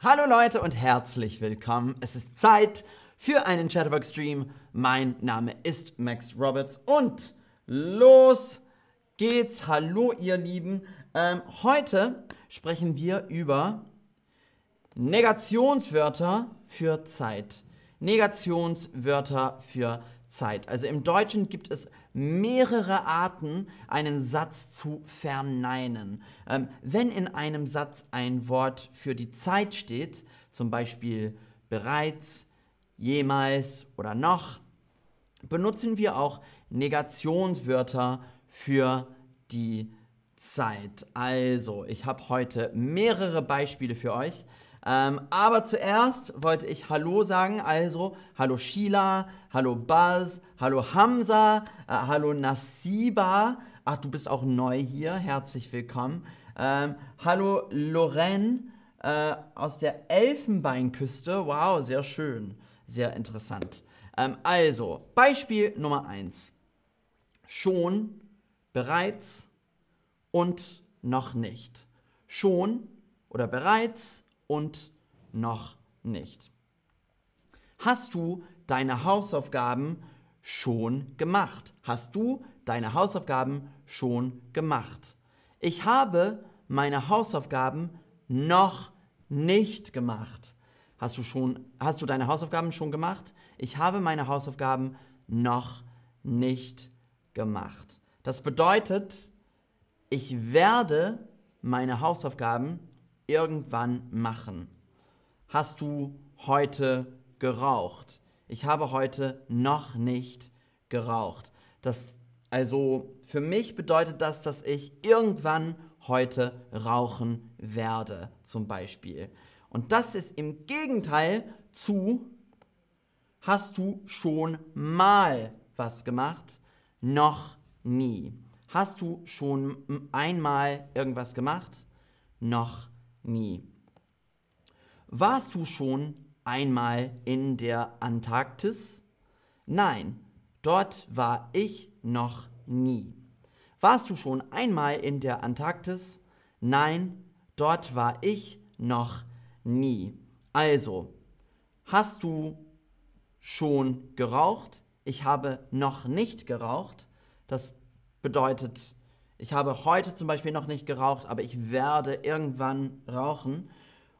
Hallo Leute und herzlich willkommen. Es ist Zeit für einen Chatterbox-Stream. Mein Name ist Max Roberts und los geht's. Hallo ihr Lieben. Ähm, heute sprechen wir über Negationswörter für Zeit. Negationswörter für Zeit. Also im Deutschen gibt es mehrere Arten, einen Satz zu verneinen. Ähm, wenn in einem Satz ein Wort für die Zeit steht, zum Beispiel bereits, jemals oder noch, benutzen wir auch Negationswörter für die Zeit. Also, ich habe heute mehrere Beispiele für euch. Ähm, aber zuerst wollte ich Hallo sagen, also Hallo Sheila, Hallo Buzz, Hallo Hamza, äh, Hallo Nasiba. Ach, du bist auch neu hier, herzlich willkommen. Ähm, hallo Lorraine äh, aus der Elfenbeinküste. Wow, sehr schön, sehr interessant. Ähm, also, Beispiel Nummer 1. Schon, bereits und noch nicht. Schon oder bereits und noch nicht. Hast du deine Hausaufgaben schon gemacht? Hast du deine Hausaufgaben schon gemacht? Ich habe meine Hausaufgaben noch nicht gemacht. Hast du schon hast du deine Hausaufgaben schon gemacht? Ich habe meine Hausaufgaben noch nicht gemacht. Das bedeutet, ich werde meine Hausaufgaben irgendwann machen. Hast du heute geraucht? Ich habe heute noch nicht geraucht. Das, also für mich bedeutet das, dass ich irgendwann heute rauchen werde, zum Beispiel. Und das ist im Gegenteil zu, hast du schon mal was gemacht? Noch nie. Hast du schon einmal irgendwas gemacht? Noch nie. Warst du schon einmal in der Antarktis? Nein, dort war ich noch nie. Warst du schon einmal in der Antarktis? Nein, dort war ich noch nie. Also, hast du schon geraucht? Ich habe noch nicht geraucht. Das bedeutet, ich habe heute zum Beispiel noch nicht geraucht, aber ich werde irgendwann rauchen.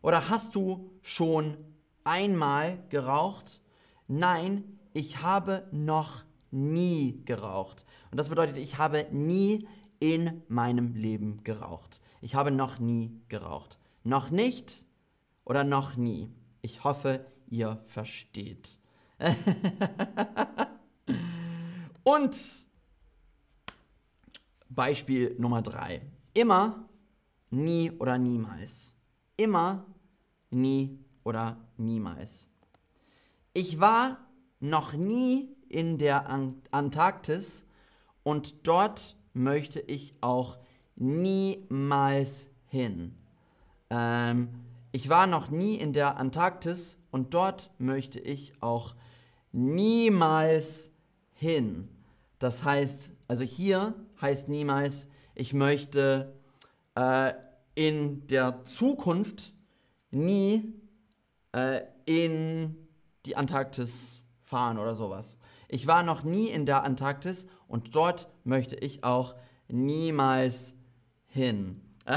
Oder hast du schon einmal geraucht? Nein, ich habe noch nie geraucht. Und das bedeutet, ich habe nie in meinem Leben geraucht. Ich habe noch nie geraucht. Noch nicht oder noch nie. Ich hoffe, ihr versteht. Und Beispiel Nummer drei. Immer, nie oder niemals. Immer, nie oder niemals. Ich war noch nie in der Antarktis und dort möchte ich auch niemals hin. Ähm, ich war noch nie in der Antarktis und dort möchte ich auch niemals hin. Das heißt, also hier heißt niemals, ich möchte äh, in der Zukunft nie äh, in die Antarktis fahren oder sowas. Ich war noch nie in der Antarktis und dort möchte ich auch niemals hin.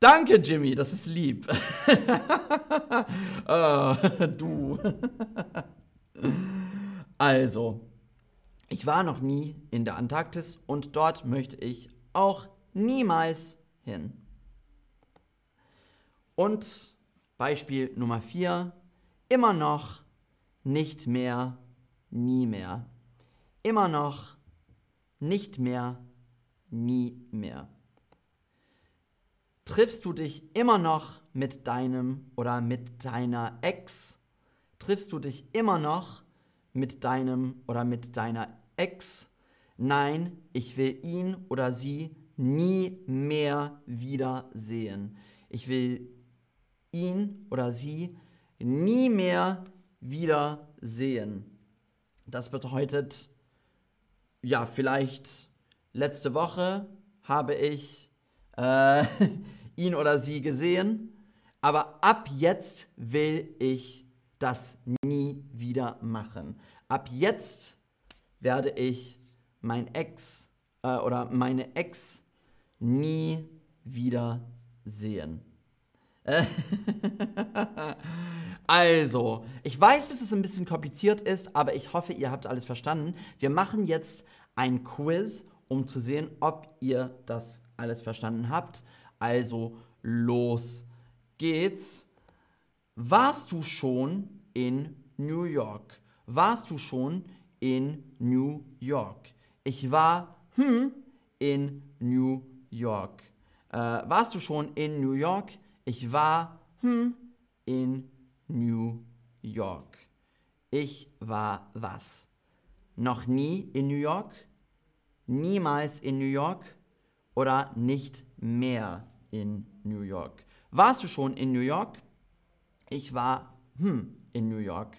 Danke, Jimmy, das ist lieb. oh, du. also, ich war noch nie in der Antarktis und dort möchte ich auch niemals hin. Und Beispiel Nummer 4, immer noch, nicht mehr, nie mehr. Immer noch, nicht mehr, nie mehr. Triffst du dich immer noch mit deinem oder mit deiner Ex? Triffst du dich immer noch mit deinem oder mit deiner Ex. Nein, ich will ihn oder sie nie mehr wiedersehen. Ich will ihn oder sie nie mehr wiedersehen. Das bedeutet, ja, vielleicht letzte Woche habe ich äh, ihn oder sie gesehen, Aber ab jetzt will ich das nie wieder machen. Ab jetzt werde ich mein Ex äh, oder meine Ex nie wieder sehen. also, ich weiß, dass es ein bisschen kompliziert ist, aber ich hoffe, ihr habt alles verstanden. Wir machen jetzt ein Quiz, um zu sehen, ob ihr das alles verstanden habt. Also, los geht's. Warst du schon in New York? Warst du schon in New York? Ich war hm, in New York. Äh, warst du schon in New York? Ich war hm, in New York. Ich war was? Noch nie in New York? Niemals in New York? Oder nicht mehr in New York? Warst du schon in New York? Ich war hm, in New York.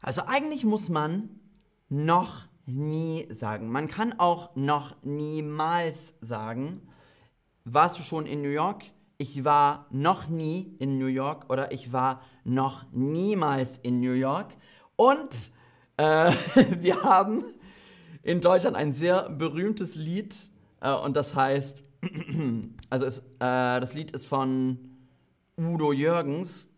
Also eigentlich muss man noch nie sagen. Man kann auch noch niemals sagen. Warst du schon in New York? ich war noch nie in New York oder ich war noch niemals in New York. Und äh, wir haben in Deutschland ein sehr berühmtes Lied äh, und das heißt, also es, äh, das Lied ist von Udo Jürgens.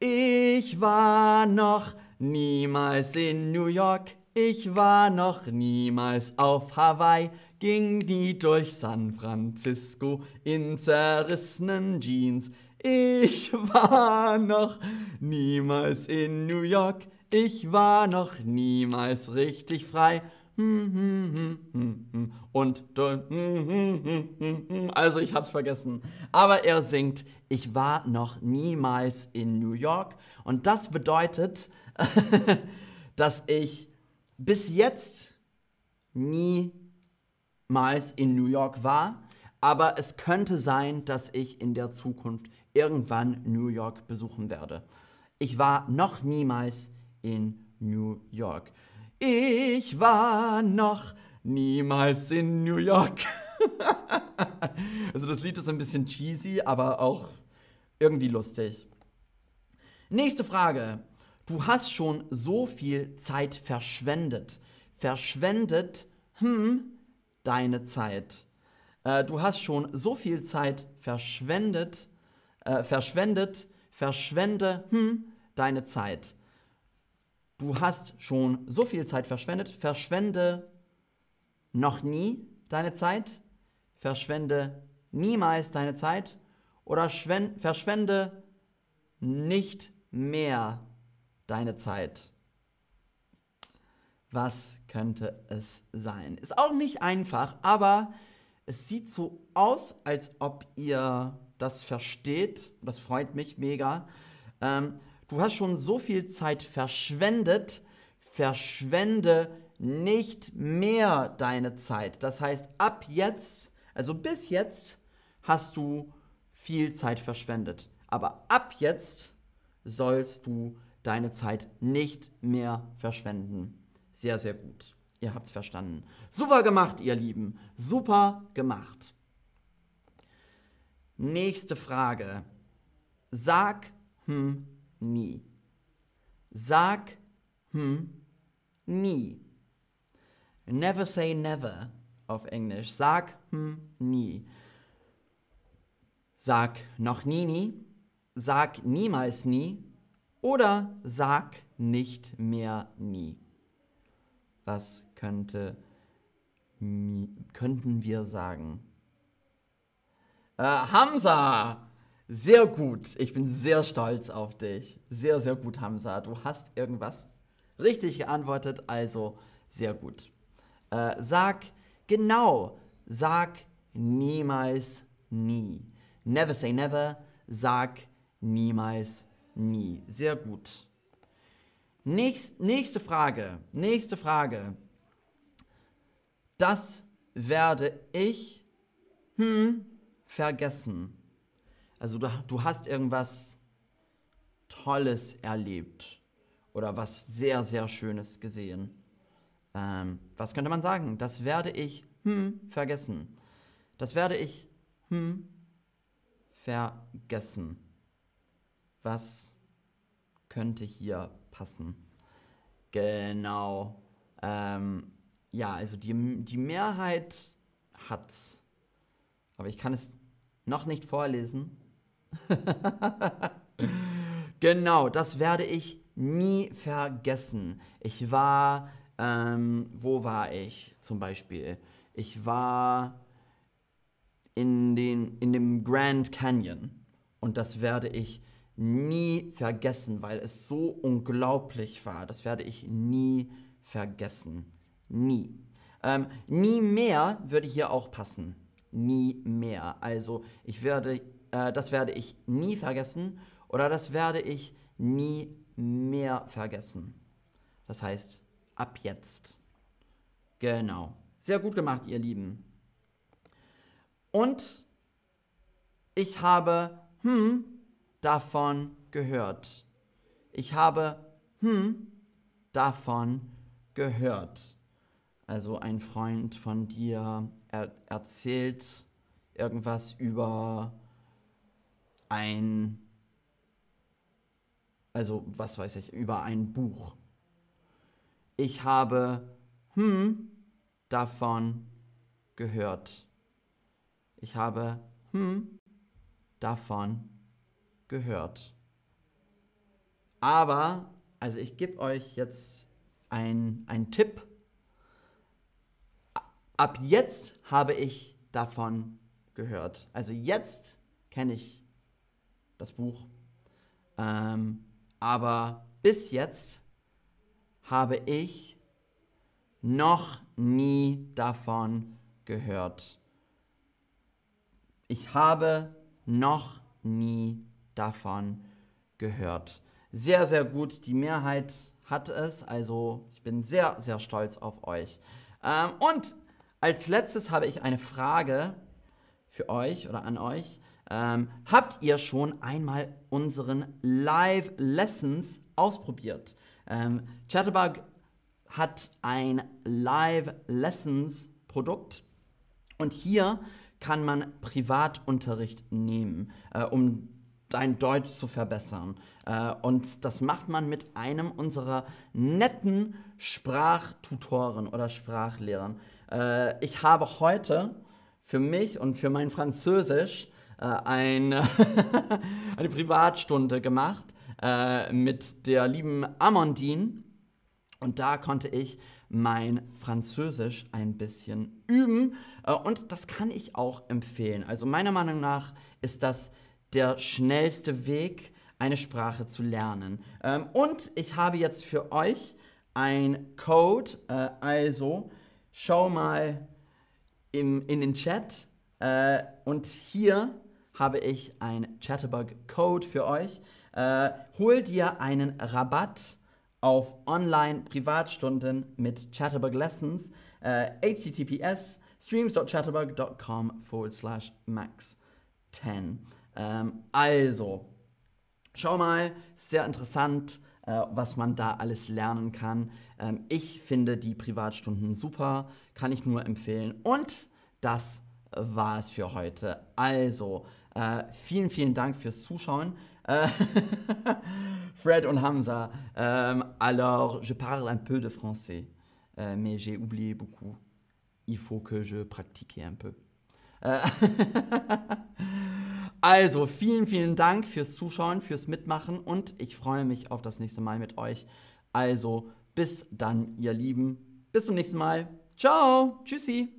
Ich war noch niemals in New York, ich war noch niemals auf Hawaii ging die durch San Francisco in zerrissenen Jeans. Ich war noch niemals in New York, ich war noch niemals richtig frei. Und also ich hab's vergessen. Aber er singt, ich war noch niemals in New York. Und das bedeutet, dass ich bis jetzt nie niemals in New York war, aber es könnte sein, dass ich in der Zukunft irgendwann New York besuchen werde. Ich war noch niemals in New York. Ich war noch niemals in New York. also das Lied ist ein bisschen cheesy, aber auch irgendwie lustig. Nächste Frage. Du hast schon so viel Zeit verschwendet. Verschwendet, hm, deine Zeit. Äh, du hast schon so viel Zeit verschwendet, äh, verschwendet, verschwende hm, deine Zeit. Du hast schon so viel Zeit verschwendet, verschwende noch nie deine Zeit, verschwende niemals deine Zeit oder verschwende nicht mehr deine Zeit. Was könnte es sein? Ist auch nicht einfach, aber es sieht so aus, als ob ihr das versteht. Das freut mich mega. Ähm, du hast schon so viel Zeit verschwendet. Verschwende nicht mehr deine Zeit. Das heißt, ab jetzt, also bis jetzt, hast du viel Zeit verschwendet. Aber ab jetzt sollst du deine Zeit nicht mehr verschwenden. Sehr, sehr gut. Ihr habt es verstanden. Super gemacht, ihr Lieben. Super gemacht. Nächste Frage. Sag hm nie. Sag hm nie. Never say never auf Englisch. Sag hm nie. Sag noch nie nie. Sag niemals nie. Oder sag nicht mehr nie. Was könnte, könnten wir sagen? Äh, Hamza! Sehr gut. Ich bin sehr stolz auf dich. Sehr, sehr gut, Hamza. Du hast irgendwas richtig geantwortet, also sehr gut. Äh, sag genau. Sag niemals nie. Never say never. Sag niemals nie. Sehr gut. Nächst, nächste Frage. Nächste Frage. Das werde ich hm, vergessen. Also du, du hast irgendwas Tolles erlebt oder was sehr, sehr Schönes gesehen. Ähm, was könnte man sagen? Das werde ich hm, vergessen. Das werde ich hm, vergessen. Was könnte hier passen? Genau. Ähm, ja, also die, die Mehrheit hat's. Aber ich kann es noch nicht vorlesen. genau, das werde ich nie vergessen. Ich war, ähm, wo war ich zum Beispiel? Ich war in, den, in dem Grand Canyon und das werde ich nie vergessen, weil es so unglaublich war. Das werde ich nie vergessen. Nie. Ähm, nie mehr würde hier auch passen. Nie mehr. Also ich werde, äh, das werde ich nie vergessen oder das werde ich nie mehr vergessen. Das heißt, ab jetzt. Genau. Sehr gut gemacht, ihr Lieben. Und ich habe hm davon gehört. Ich habe hm davon gehört. Also ein Freund von dir er erzählt irgendwas über ein, also was weiß ich, über ein Buch. Ich habe hm davon gehört. Ich habe hm davon gehört. Aber, also ich gebe euch jetzt einen Tipp. Ab jetzt habe ich davon gehört. Also jetzt kenne ich das Buch. Ähm, aber bis jetzt habe ich noch nie davon gehört. Ich habe noch nie davon gehört. Sehr, sehr gut. Die Mehrheit hat es. Also ich bin sehr, sehr stolz auf euch. Ähm, und als letztes habe ich eine Frage für euch oder an euch. Ähm, habt ihr schon einmal unseren Live Lessons ausprobiert? Ähm, Chatterbug hat ein Live Lessons Produkt und hier kann man Privatunterricht nehmen, äh, um dein Deutsch zu verbessern. Äh, und das macht man mit einem unserer netten Sprachtutoren oder Sprachlehrern. Äh, ich habe heute für mich und für mein Französisch äh, eine, eine Privatstunde gemacht äh, mit der lieben Amandine. Und da konnte ich mein Französisch ein bisschen üben. Äh, und das kann ich auch empfehlen. Also meiner Meinung nach ist das der schnellste Weg, eine Sprache zu lernen. Ähm, und ich habe jetzt für euch ein Code. Äh, also schau mal im, in den Chat. Äh, und hier habe ich ein Chatterbug-Code für euch. Äh, hol dir einen Rabatt auf Online-Privatstunden mit Chatterbug Lessons. Äh, https streams.chatterbug.com forward slash max 10. Ähm, also, schau mal, sehr interessant, äh, was man da alles lernen kann. Ähm, ich finde die Privatstunden super, kann ich nur empfehlen. Und das war es für heute. Also, äh, vielen, vielen Dank fürs Zuschauen. Äh, Fred und Hamza. Euh, alors, je parle un peu de français, euh, mais j'ai oublié beaucoup. Il faut que je pratique un peu. Äh, also, vielen, vielen Dank fürs Zuschauen, fürs Mitmachen und ich freue mich auf das nächste Mal mit euch. Also, bis dann, ihr Lieben. Bis zum nächsten Mal. Ciao. Tschüssi.